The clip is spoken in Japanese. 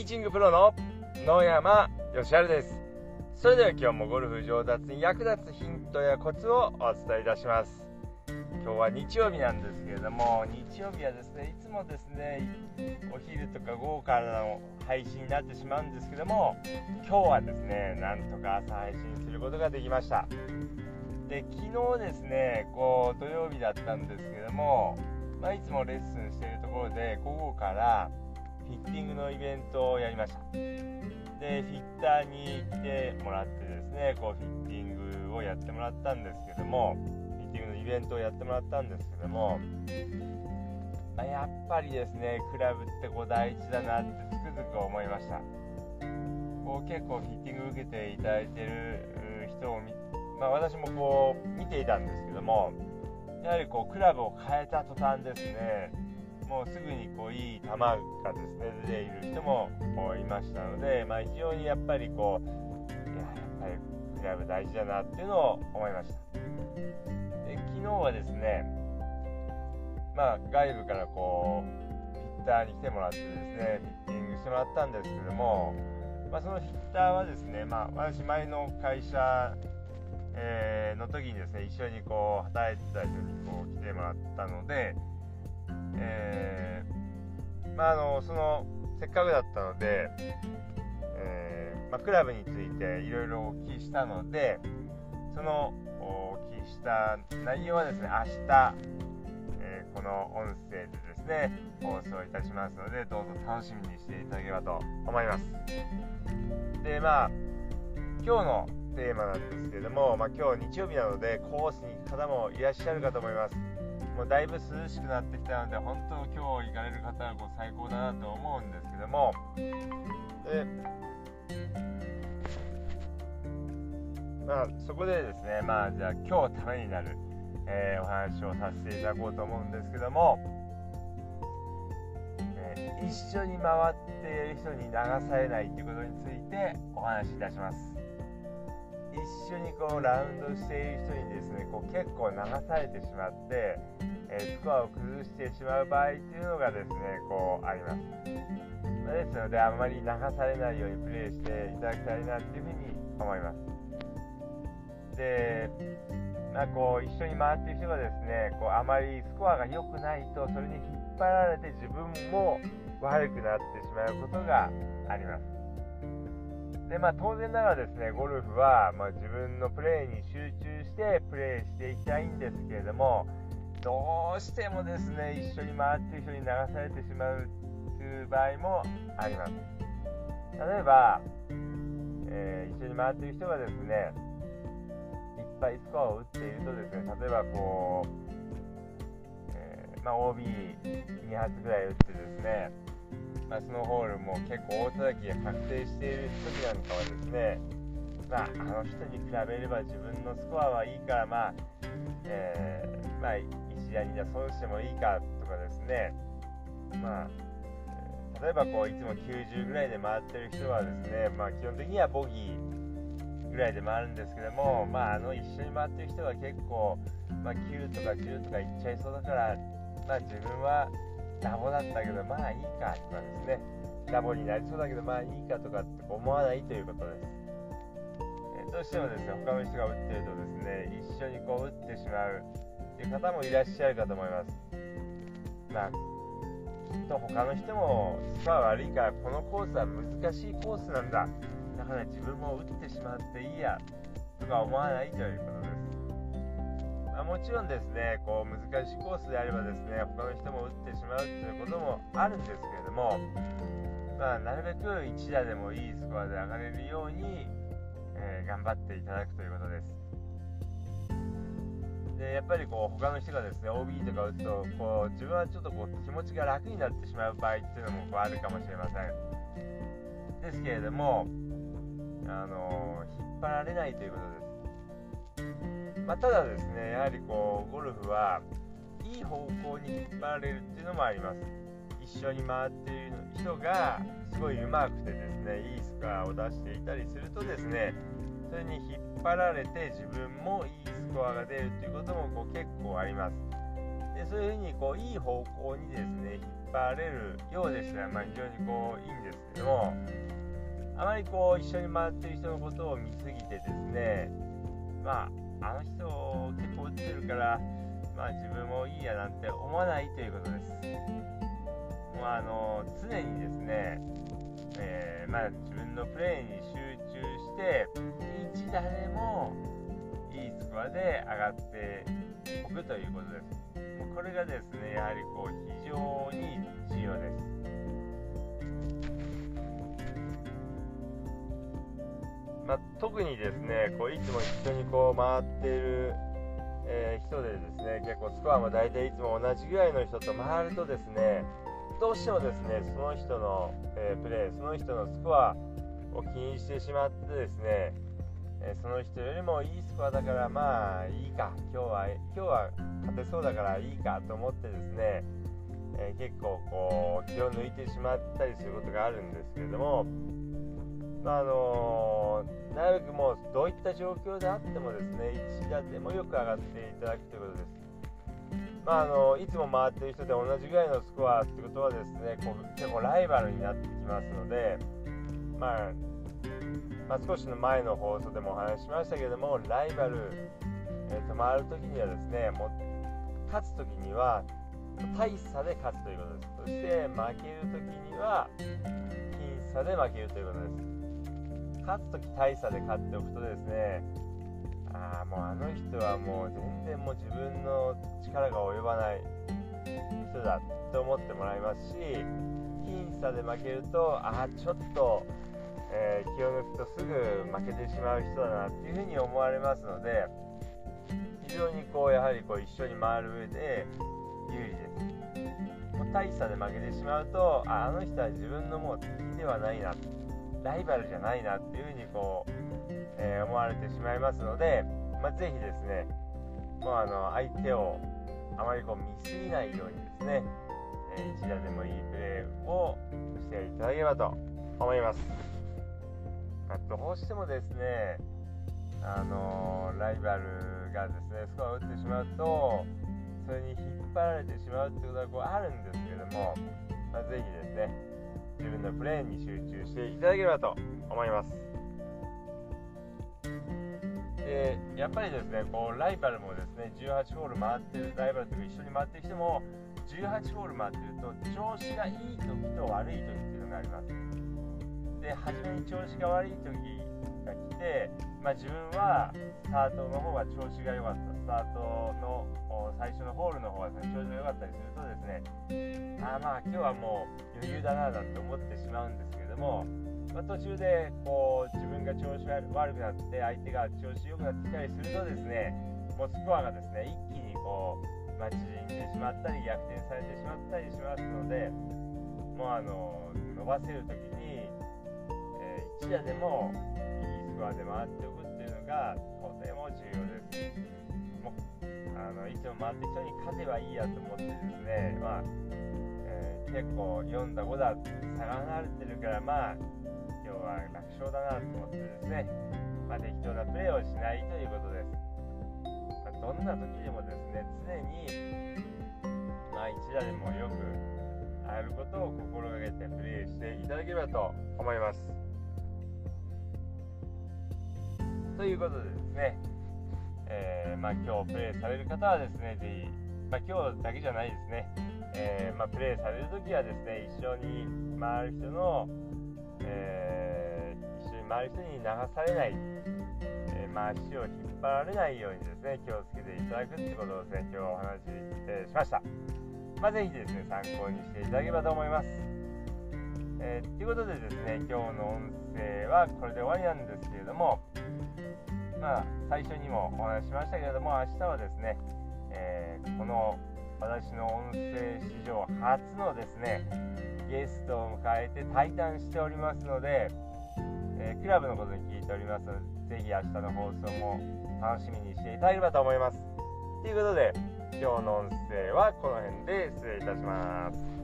ティーチングプロの野山義晴です。それでは今日もゴルフ上達に役立つヒントやコツをお伝えいたします。今日は日曜日なんですけれども日曜日はですねいつもですねお昼とか午後からの配信になってしまうんですけども今日はですねなんとか朝配信することができました。で昨日ですねこう土曜日だったんですけども、まあ、いつもレッスンしているところで午後からフィッティングのイベントをやりました。でフィッターに来てもらってですねこうフィッティングをやってもらったんですけどもフィッティングのイベントをやってもらったんですけども、まあ、やっぱりですねクラブってこう大事だなってつくづく思いました。こう結構フィッティング受けていただいてる人を見、まあ、私もこう見ていたんですけどもやはりこうクラブを変えた途端ですねもうすぐにこういい球がですね出ている人もいましたので、まあ、非常にやっぱりこういややっぱりクラブ大事だなっていうのを思いました。で昨日はですねまあ外部からこうフィッターに来てもらってですねフィッティングしてもらったんですけども、まあ、そのフィッターはですね、まあ、私前の会社えー、の時にですね一緒にこう働いてた人にこう来てもらったので、えー、まああのそのせっかくだったので、えー、まあ、クラブについていろいろお聞きしたのでそのお聞きした内容はですね明日、えー、この音声でですね放送いたしますのでどうぞ楽しみにしていただければと思います。でまあ今日のテーマなんですけれども、まあ、今日日曜日なのでコースに行く方もいらっしゃるかと思います。もだいぶ涼しくなってきたので本当今日行かれる方はこう最高だなと思うんですけども。でまあそこでですねまあじゃあ今日ためになる、えー、お話をさせていただこうと思うんですけども、えー、一緒に回っている人に流されないということについてお話しいたします。一緒にこうラウンドしている人にですねこう結構流されてしまって、え、スコアを崩してしまう場合っていうのがですねこうあります、ま、ですのであんまり流されないようにプレーしていただきたいなっていうふうに思います。でまあ、こう一緒に回っている人がですねこうあまりスコアが良くないとそれに引っ張られて自分も悪くなってしまうことがあります。でまあ、当然ながらですねゴルフは、まあ、自分のプレーに集中してプレーしていきたいんですけれどもどうしてもですね一緒に回っている人に流されてしまうという場合もあります。例えば、えー、一緒に回っている人がですねいっぱいスコアを打っているとですね例えばこう、えー、まあ、OB2 発ぐらい打ってですねまあ、そのホールも結構大叩きが確定している時なんかはですね、まあ、あの人に比べれば自分のスコアはいいから、まあ、えー、まあ、1打2打損してもいいかとかですね、まあ、例えばこういつも90ぐらいで回ってる人はですね、まあ、基本的にはボギーぐらいで回るんですけども、まあ、あの一緒に回ってる人は結構、まあ、9とか10とかいっちゃいそうだから、まあ、自分はダボだったけどまあいいかとかですね。ダボになりそうだけどまあいいかとかって思わないということです、えどうしてもですね他の人が打ってるとですね一緒にこう打ってしまうっていう方もいらっしゃるかと思います。まあきっと他の人もスコア悪いからこのコースは難しいコースなんだ。だから自分も打ってしまっていいやとか思わないということです。あ、もちろんですねこう難しいコースであればですね他の人も打ってしまうということもあるんですけれども、まあ、なるべく1打でもいいスコアで上がれるように、えー、頑張っていただくということです。でやっぱりこう他の人がですね OB とか打つとこう自分はちょっとこう気持ちが楽になってしまう場合っていうのもこうあるかもしれません。ですけれどもあの引っ張られないということですまあ、ただですねやはりこうゴルフはいい方向に引っ張られるっていうのもあります。一緒に回っている人がすごい上手くてですねいいスコアを出していたりするとですねそれに引っ張られて自分もいいスコアが出るっていうこともこう結構あります。でそういうふうにこういい方向にですね引っ張られるようでしたら、まあ、非常にこういいんですけどもあまりこう一緒に回ってる人のことを見すぎてですねまああの人結構打ってるからまあ自分もいいやなんて思わないということです。もうあの常にですね、えー、まあ、自分のプレーに集中して一打でもいいスコアで上がっておくということです。もうこれがですねやはりこう非常にまあ、特にですねこういつも一緒にこう回っている、えー、人でですね結構スコアも大体いつも同じぐらいの人と回るとですねどうしてもですねその人の、えー、プレーその人のスコアを気にしてしまってですね、えー、その人よりもいいスコアだからまあいいか今日は今日は勝てそうだからいいかと思ってですね、え結構こう気を抜いてしまったりすることがあるんですけれどもまああのー、なるべくもうどういった状況であってもですね1打でもよく上がっていただくということです。まあ、あのいつも回ってる人で同じぐらいのスコアってことはですねこう結構ライバルになってきますので、まあ、まあ、少しの前の放送でもお話ししましたけれどもライバル、えー、と回るときにはですねもう勝つときには大差で勝つということですそして負けるときには僅差で負けるということです勝つ時大差で勝っておくとですねああもうあの人はもう全然もう自分の力が及ばない人だと思ってもらいますし僅差で負けるとああちょっと、えー、気を抜くとすぐ負けてしまう人だなっていうふうに思われますので非常にこうやはりこう一緒に回る上で有利です。もう大差で負けてしまうとああの人は自分のもう敵ではないなライバルじゃないなっていうふうにこう、えー、思われてしまいますので、まあ、ぜひですねもうあの相手をあまりこう見すぎないようにですね、えー、一打でもいいプレーをしていただければと思います、まあ、どうしてもですねあのライバルがですねスコアを打ってしまうとそれに引っ張られてしまうってことはこうあるんですけども、まあ、ぜひですね自分のプレーに集中していただければと思います。でやっぱりですねこうライバルもですね18ホール回ってるライバルと一緒に回ってる人も18ホール回ってると調子がいい時と悪い時っていうのがありますで初めに調子が悪い時、まあ、自分はスタートの方が調子が良かった。スタートの最初のホールの方が、ね、調子が良かったりするとですねああまあ今日はもう余裕だななんて思ってしまうんですけれども、まあ、途中でこう自分が調子が悪くなって相手が調子良くなってきたりするとですねもうスコアがですね一気にこう、まあ、縮んでしまったり逆転されてしまったりしますのでもうあの伸ばせる時に、えー、一夜でもいいスコアで回っておくっていうのがとても重要です。あのいつも回って人に勝てばいいやと思ってですね、まあえー、結構4だ5だ差が離れてるからまあ今日は楽勝だなと思ってですね、まあ、適当なプレーをしないということです、まあ、どん。な時でもですね常にまあ一打でもよくあることを心がけてプレーしていただければと思いますということでですねえー、まあ、今日プレイされる方はですね、ぜひ、まあ、今日だけじゃないですね、えー、まあ、プレイされる時はですね、一緒に回る人の、えー、一緒に回る人に流されない、えまあ、足を引っ張られないようにですね、気をつけていただくということをですね、今日お話し、えしました。まあ、ぜひですね、参考にしていただければと思います。えー、ということでですね、今日の音声はこれで終わりなんですけれども、まあ、最初にもお話ししましたけれども明日はですね、えー、この私の音声史上初のですねゲストを迎えて対談しておりますので、えー、クラブのことに聞いておりますのでぜひ明日の放送も楽しみにしていただければと思います。ということで今日の音声はこの辺で失礼いたします。